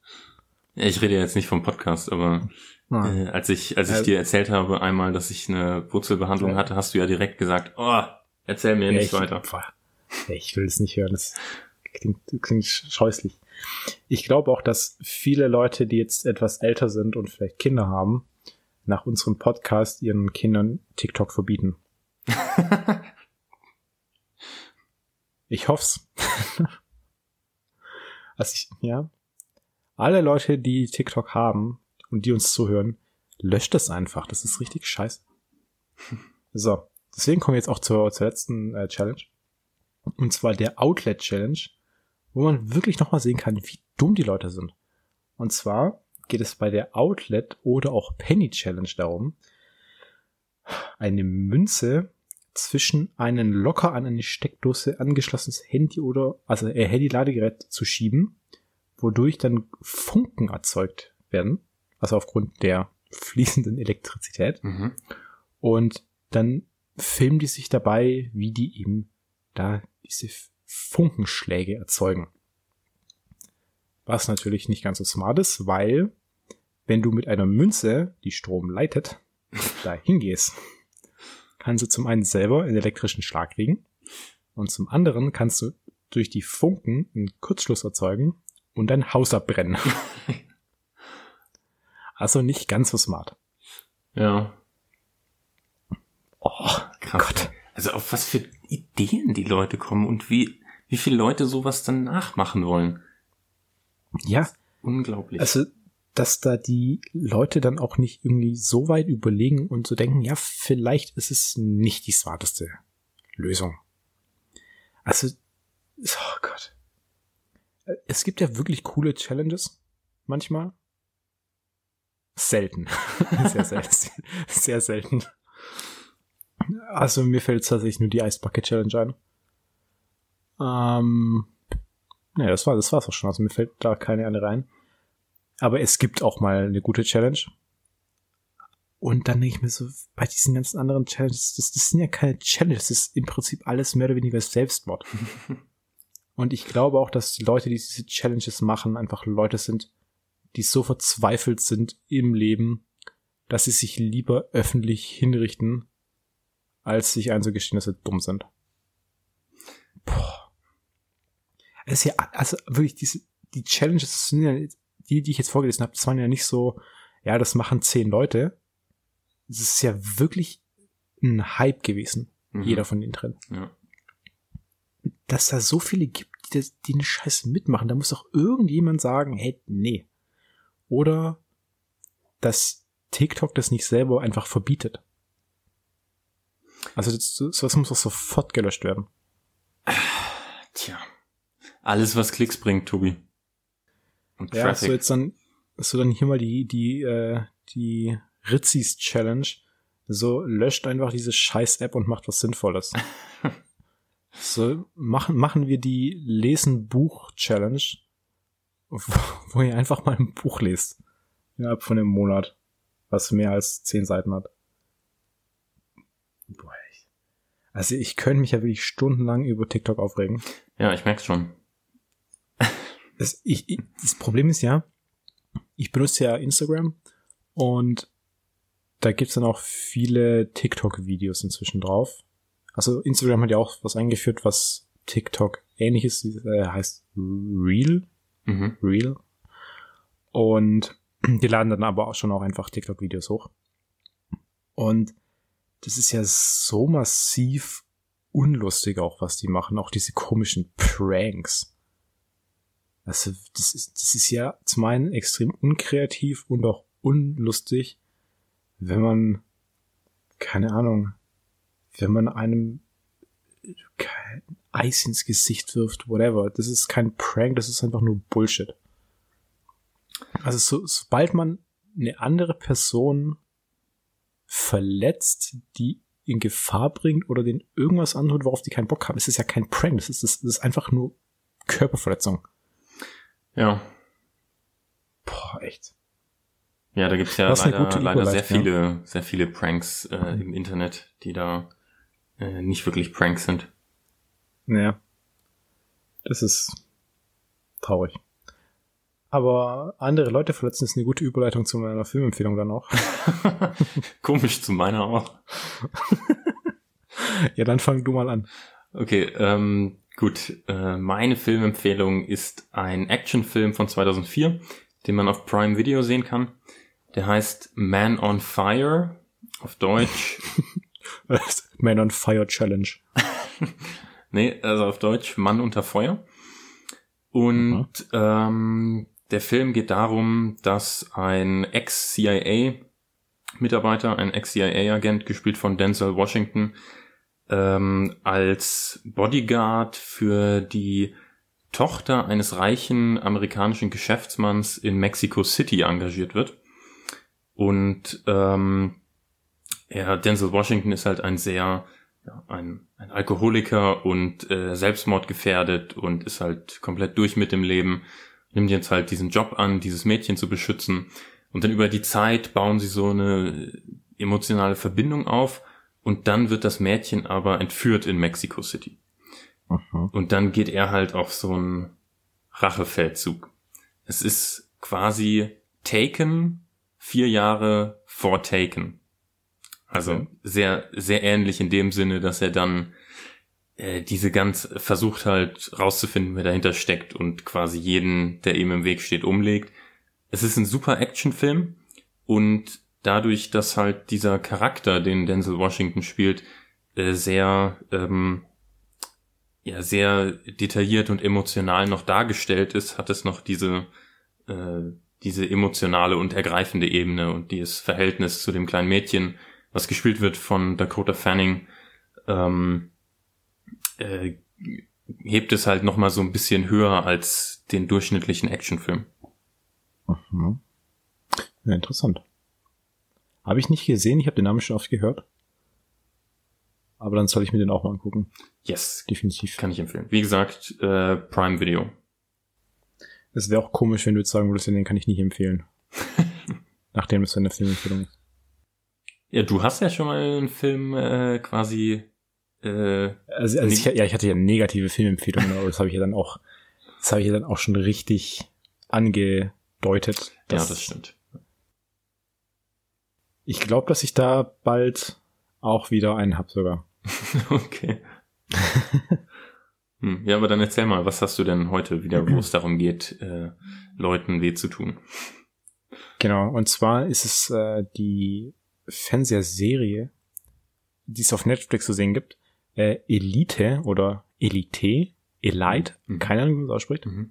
Ich rede jetzt nicht vom Podcast, aber Ah. äh, als ich als ich Äh, dir erzählt habe einmal, dass ich eine Wurzelbehandlung Ja. hatte, hast du ja direkt gesagt, oh, erzähl mir Ja, nicht ich, weiter. Ich will es nicht hören. Das klingt, klingt scheußlich. Ich glaube auch, dass viele Leute, die jetzt etwas älter sind und vielleicht Kinder haben, nach unserem Podcast ihren Kindern TikTok verbieten. Ich hoff's. also ich, ja. Alle Leute, die TikTok haben und die uns zuhören, löscht das einfach. Das ist richtig scheiße. So. Deswegen kommen wir jetzt auch zur, zur letzten äh, Challenge. Und zwar der Outlet Challenge, wo man wirklich nochmal sehen kann, wie dumm die Leute sind. Und zwar geht es bei der Outlet oder auch Penny Challenge darum, eine Münze zwischen einen locker an eine Steckdose angeschlossenes Handy oder also äh, Handy-Ladegerät zu schieben, wodurch dann Funken erzeugt werden, also aufgrund der fließenden Elektrizität. Mhm. Und dann filmen die sich dabei, wie die eben da diese Funkenschläge erzeugen. Was natürlich nicht ganz so smart ist, weil wenn du mit einer Münze, die Strom leitet, da hingehst, kannst du zum einen selber einen elektrischen Schlag kriegen und zum anderen kannst du durch die Funken einen Kurzschluss erzeugen und dein Haus abbrennen. also nicht ganz so smart. Ja, Oh, krass. Gott. Also auf was für Ideen die Leute kommen und wie wie viele Leute sowas dann nachmachen wollen. Ja, Unglaublich. Also, dass da die Leute dann auch nicht irgendwie so weit überlegen und so denken, ja, vielleicht ist es nicht die smarteste Lösung. Also, oh Gott. Es gibt ja wirklich coole Challenges manchmal. Selten. sehr selten. Sehr selten. Also mir fällt tatsächlich nur die Ice Bucket Challenge ein. Ähm, ne, das war das war's auch schon. Also mir fällt da keine andere rein. Aber es gibt auch mal eine gute Challenge. Und dann denke ich mir so, bei diesen ganzen anderen Challenges, das, das sind ja keine Challenges, das ist im Prinzip alles mehr oder weniger Selbstmord. Und ich glaube auch, dass die Leute, die diese Challenges machen, einfach Leute sind, die so verzweifelt sind im Leben, dass sie sich lieber öffentlich hinrichten, als sich einzugestehen, dass sie dumm sind. Boah. Das ist ja, also wirklich, diese, die Challenges, sind ja, die, die ich jetzt vorgelesen habe, das waren ja nicht so, ja, das machen zehn Leute. Das ist ja wirklich ein Hype gewesen. Mhm. Jeder von den drin. Ja. Dass da so viele gibt, die, das, die den Scheiß mitmachen, da muss doch irgendjemand sagen, hey, nee. Oder dass TikTok das nicht selber einfach verbietet. Also das, sowas muss doch sofort gelöscht werden. Tja. Alles, was Klicks bringt, Tobi. Und ja, so jetzt dann, so dann hier mal die, die, äh, die Ritzis Challenge. So, löscht einfach diese scheiß App und macht was Sinnvolles. so, machen, machen wir die Lesen-Buch-Challenge, wo, wo ihr einfach mal ein Buch lest. Innerhalb von einem Monat. Was mehr als zehn Seiten hat. Boah, ich, also ich könnte mich ja wirklich stundenlang über TikTok aufregen. Ja, ich merk's schon. Das, ich, ich, das Problem ist ja, ich benutze ja Instagram und da gibt's dann auch viele TikTok-Videos inzwischen drauf. Also Instagram hat ja auch was eingeführt, was TikTok ähnliches äh, heißt Real. Mhm. Real. Und die laden dann aber auch schon auch einfach TikTok-Videos hoch. Und das ist ja so massiv unlustig auch, was die machen. Auch diese komischen Pranks. Also, das ist, das ist ja zum einen extrem unkreativ und auch unlustig, wenn man, keine Ahnung, wenn man einem kein Eis ins Gesicht wirft, whatever. Das ist kein Prank, das ist einfach nur Bullshit. Also so, sobald man eine andere Person verletzt, die in Gefahr bringt oder den irgendwas antut, worauf die keinen Bock haben, ist es ja kein Prank, das ist, das ist einfach nur Körperverletzung. Ja. Boah, echt. Ja, da gibt's ja leider, leider sehr viele, sehr viele Pranks äh, im Internet, die da äh, nicht wirklich Pranks sind. Naja. Das ist traurig. Aber andere Leute verletzen ist eine gute Überleitung zu meiner Filmempfehlung dann auch. Komisch, zu meiner auch. ja, dann fang du mal an. Okay, ähm, gut. Äh, meine Filmempfehlung ist ein Actionfilm von 2004, den man auf Prime Video sehen kann. Der heißt Man on Fire. Auf Deutsch. Man on Fire Challenge. nee, also auf Deutsch Mann unter Feuer. Und ähm, der Film geht darum, dass ein Ex-CIA-Mitarbeiter, ein Ex-CIA-Agent, gespielt von Denzel Washington, ähm, als Bodyguard für die Tochter eines reichen amerikanischen Geschäftsmanns in Mexico City engagiert wird. Und ähm, ja, Denzel Washington ist halt ein sehr ja, ein, ein Alkoholiker und äh, Selbstmordgefährdet und ist halt komplett durch mit dem Leben nimmt jetzt halt diesen Job an, dieses Mädchen zu beschützen. Und dann über die Zeit bauen sie so eine emotionale Verbindung auf und dann wird das Mädchen aber entführt in Mexico City. Aha. Und dann geht er halt auf so einen Rachefeldzug. Es ist quasi Taken vier Jahre vor Taken. Also okay. sehr, sehr ähnlich in dem Sinne, dass er dann äh, diese ganz versucht halt rauszufinden, wer dahinter steckt und quasi jeden, der ihm im Weg steht, umlegt. Es ist ein super Actionfilm und dadurch, dass halt dieser Charakter, den Denzel Washington spielt, äh, sehr ähm, ja sehr detailliert und emotional noch dargestellt ist, hat es noch diese äh, diese emotionale und ergreifende Ebene und dieses Verhältnis zu dem kleinen Mädchen, was gespielt wird von Dakota Fanning, ähm, äh, hebt es halt noch mal so ein bisschen höher als den durchschnittlichen Actionfilm. Mhm. Ja, interessant. Habe ich nicht gesehen, ich habe den Namen schon oft gehört. Aber dann soll ich mir den auch mal angucken. Yes, Definitiv. kann ich empfehlen. Wie gesagt, äh, Prime Video. Es wäre auch komisch, wenn du jetzt sagen würdest, den kann ich nicht empfehlen. Nachdem es eine Filmempfehlung ist. Ja, du hast ja schon mal einen Film äh, quasi äh, Also, also ich, ja, ich hatte ja negative Filmempfehlungen, aber das habe ich ja dann auch, das habe ich ja dann auch schon richtig angedeutet. ja, das stimmt. Ich glaube, dass ich da bald auch wieder einen hab sogar. Okay. hm, ja, aber dann erzähl mal, was hast du denn heute wieder, wo es darum geht, äh, Leuten weh zu tun? Genau, und zwar ist es äh, die Fernsehserie, die es auf Netflix zu sehen gibt, äh, Elite oder Elite, Elite, Mhm. keine Ahnung, wie man es ausspricht. Mhm.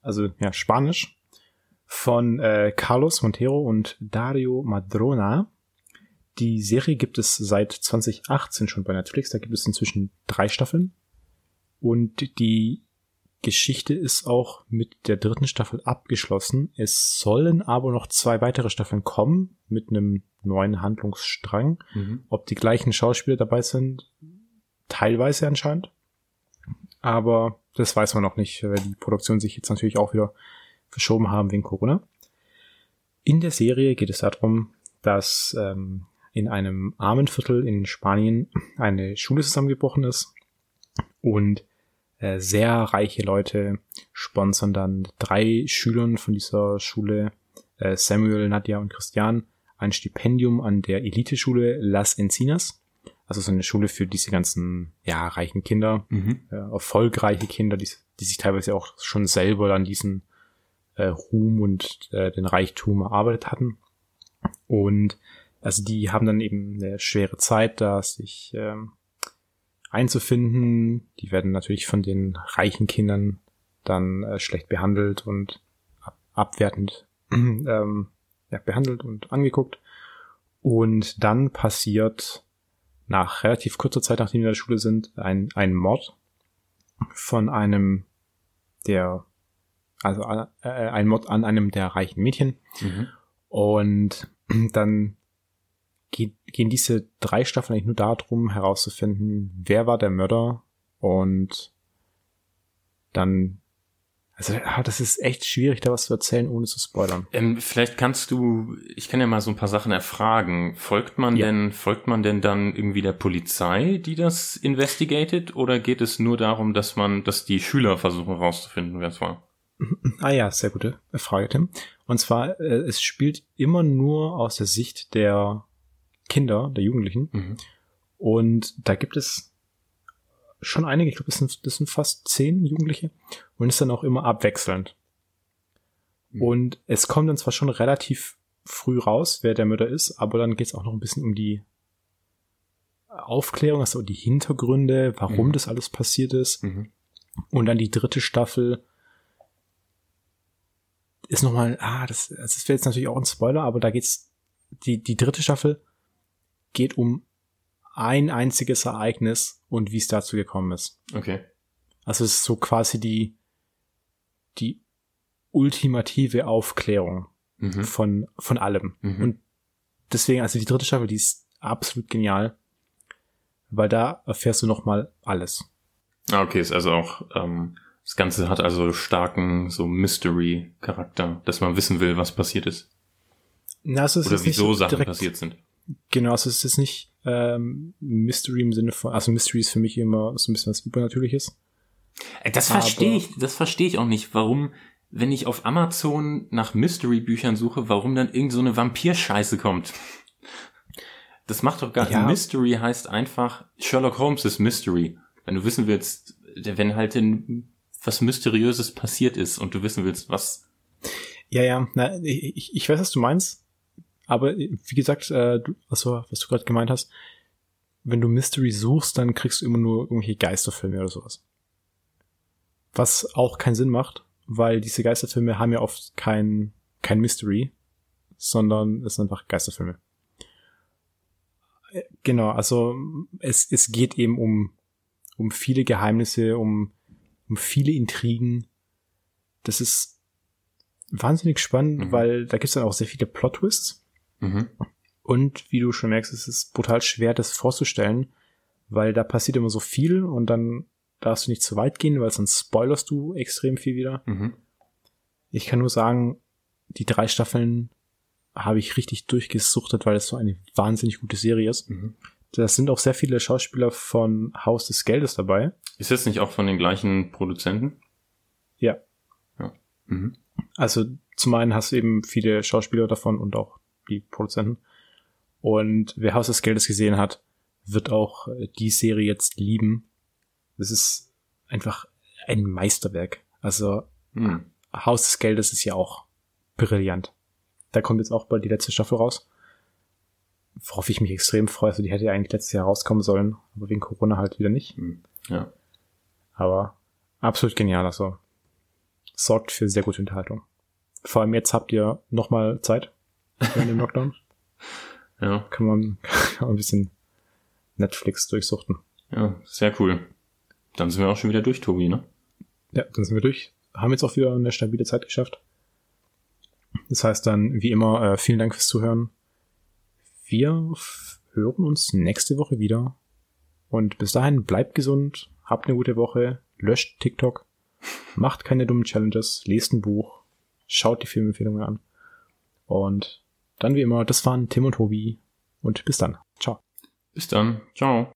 Also ja, Spanisch von äh, Carlos Montero und Dario Madrona. Die Serie gibt es seit 2018 schon bei Netflix. Da gibt es inzwischen drei Staffeln. Und die Geschichte ist auch mit der dritten Staffel abgeschlossen. Es sollen aber noch zwei weitere Staffeln kommen mit einem neuen Handlungsstrang. Mhm. Ob die gleichen Schauspieler dabei sind, teilweise anscheinend. Aber das weiß man noch nicht, weil die Produktion sich jetzt natürlich auch wieder verschoben haben wegen Corona. In der Serie geht es darum, dass ähm, in einem armen Viertel in Spanien eine Schule zusammengebrochen ist und äh, sehr reiche Leute sponsern dann drei Schülern von dieser Schule, äh, Samuel, Nadja und Christian, ein Stipendium an der Eliteschule Las Encinas. Also so eine Schule für diese ganzen, ja, reichen Kinder, Mhm. äh, erfolgreiche Kinder, die, die sich teilweise auch schon selber dann diesen äh, Ruhm und äh, den Reichtum erarbeitet hatten. Und also die haben dann eben eine schwere Zeit, da sich ähm, einzufinden. Die werden natürlich von den reichen Kindern dann äh, schlecht behandelt und ab abwertend ähm, ja, behandelt und angeguckt. Und dann passiert nach relativ kurzer Zeit, nachdem die in der Schule sind, ein, ein Mord von einem der, also äh, ein Mord an einem der reichen Mädchen. Mhm. Und dann geht, gehen diese drei Staffeln eigentlich nur darum, herauszufinden, wer war der Mörder und dann, also ah, das ist echt schwierig, da was zu erzählen, ohne zu spoilern. Ähm, vielleicht kannst du, ich kann ja mal so ein paar Sachen erfragen. Folgt man Ja. denn, folgt man denn dann irgendwie der Polizei, die das investigated, oder geht es nur darum, dass man, dass die Schüler versuchen herauszufinden, wer es war? Ah ja, sehr gute Frage, Tim. Und zwar, äh, es spielt immer nur aus der Sicht der Kinder, der Jugendlichen. Mhm. Und da gibt es schon einige, ich glaube, das sind, das sind fast zehn Jugendliche und ist dann auch immer abwechselnd. Mhm. Und es kommt dann zwar schon relativ früh raus, wer der Mörder ist, aber dann geht es auch noch ein bisschen um die Aufklärung, also die Hintergründe, warum Mhm. das alles passiert ist. Mhm. Und dann die dritte Staffel ist nochmal, ah, das, das wäre jetzt natürlich auch ein Spoiler, aber da geht's, die, die dritte Staffel geht um ein einziges Ereignis und wie es dazu gekommen ist. Okay. Also es ist so quasi die, die ultimative Aufklärung Mhm. von, von allem. Mhm. Und deswegen, also die dritte Staffel, die ist absolut genial, weil da erfährst du nochmal alles. Ah, okay, ist also auch, ähm, das Ganze hat also starken so Mystery-Charakter, dass man wissen will, was passiert ist. Na, also es Oder ist nicht wieso so Sachen passiert sind. Genau, also es ist nicht ähm, Mystery im Sinne von, also Mystery ist für mich immer so ein bisschen was Übernatürliches. Äh, Das verstehe ich, das verstehe ich auch nicht, warum, wenn ich auf Amazon nach Mystery-Büchern suche, warum dann irgend so eine Vampirscheiße kommt. Das macht doch gar Ja. Mystery heißt einfach, Sherlock Holmes ist Mystery. Wenn du wissen willst, wenn halt in, was Mysteriöses passiert ist und du wissen willst, was, Ja, ja, na, ich, ich weiß, was du meinst, aber wie gesagt, äh, du, also, was du gerade gemeint hast, wenn du Mystery suchst, dann kriegst du immer nur irgendwelche Geisterfilme oder sowas. Was auch keinen Sinn macht, weil diese Geisterfilme haben ja oft kein, kein Mystery, sondern es sind einfach Geisterfilme. Äh, Genau, also es, es geht eben um, um viele Geheimnisse, um, um viele Intrigen. Das ist wahnsinnig spannend, Mhm. weil da gibt's dann auch sehr viele Plot-Twists. mhm, Und wie du schon merkst, es ist brutal schwer, das vorzustellen, weil da passiert immer so viel und dann darfst du nicht zu weit gehen, weil sonst spoilerst du extrem viel wieder. Mhm. Ich kann nur sagen, die drei Staffeln habe ich richtig durchgesuchtet, weil es so eine wahnsinnig gute Serie ist. Mhm. Da sind auch sehr viele Schauspieler von Haus des Geldes dabei. Ist das nicht auch von den gleichen Produzenten? Ja. Ja. Mhm. Also zum einen hast du eben viele Schauspieler davon und auch die Produzenten. Und wer Haus des Geldes gesehen hat, wird auch äh, die Serie jetzt lieben. Das ist einfach ein Meisterwerk. Also Mhm. Haus des Geldes ist ja auch brillant. Da kommt jetzt auch bald die letzte Staffel raus. Worauf ich mich extrem freue. Also die hätte ja eigentlich letztes Jahr rauskommen sollen, aber wegen Corona halt wieder nicht. Mhm. Ja. Aber absolut genial. Also sorgt für sehr gute Unterhaltung. Vor allem jetzt habt ihr nochmal Zeit während dem Lockdown. Ja. Kann man, kann man ein bisschen Netflix durchsuchten. Ja, sehr cool. Dann sind wir auch schon wieder durch, Tobi, ne? Ja, dann sind wir durch. Haben jetzt auch wieder eine stabile Zeit geschafft. Das heißt dann, wie immer, äh, vielen Dank fürs Zuhören. Wir hören uns nächste Woche wieder. Und bis dahin bleibt gesund, habt eine gute Woche, löscht TikTok, macht keine dummen Challenges, lest ein Buch, schaut die Filmempfehlungen an. Und dann wie immer, das waren Tim und Tobi. Und bis dann. Ciao. Bis dann. Ciao.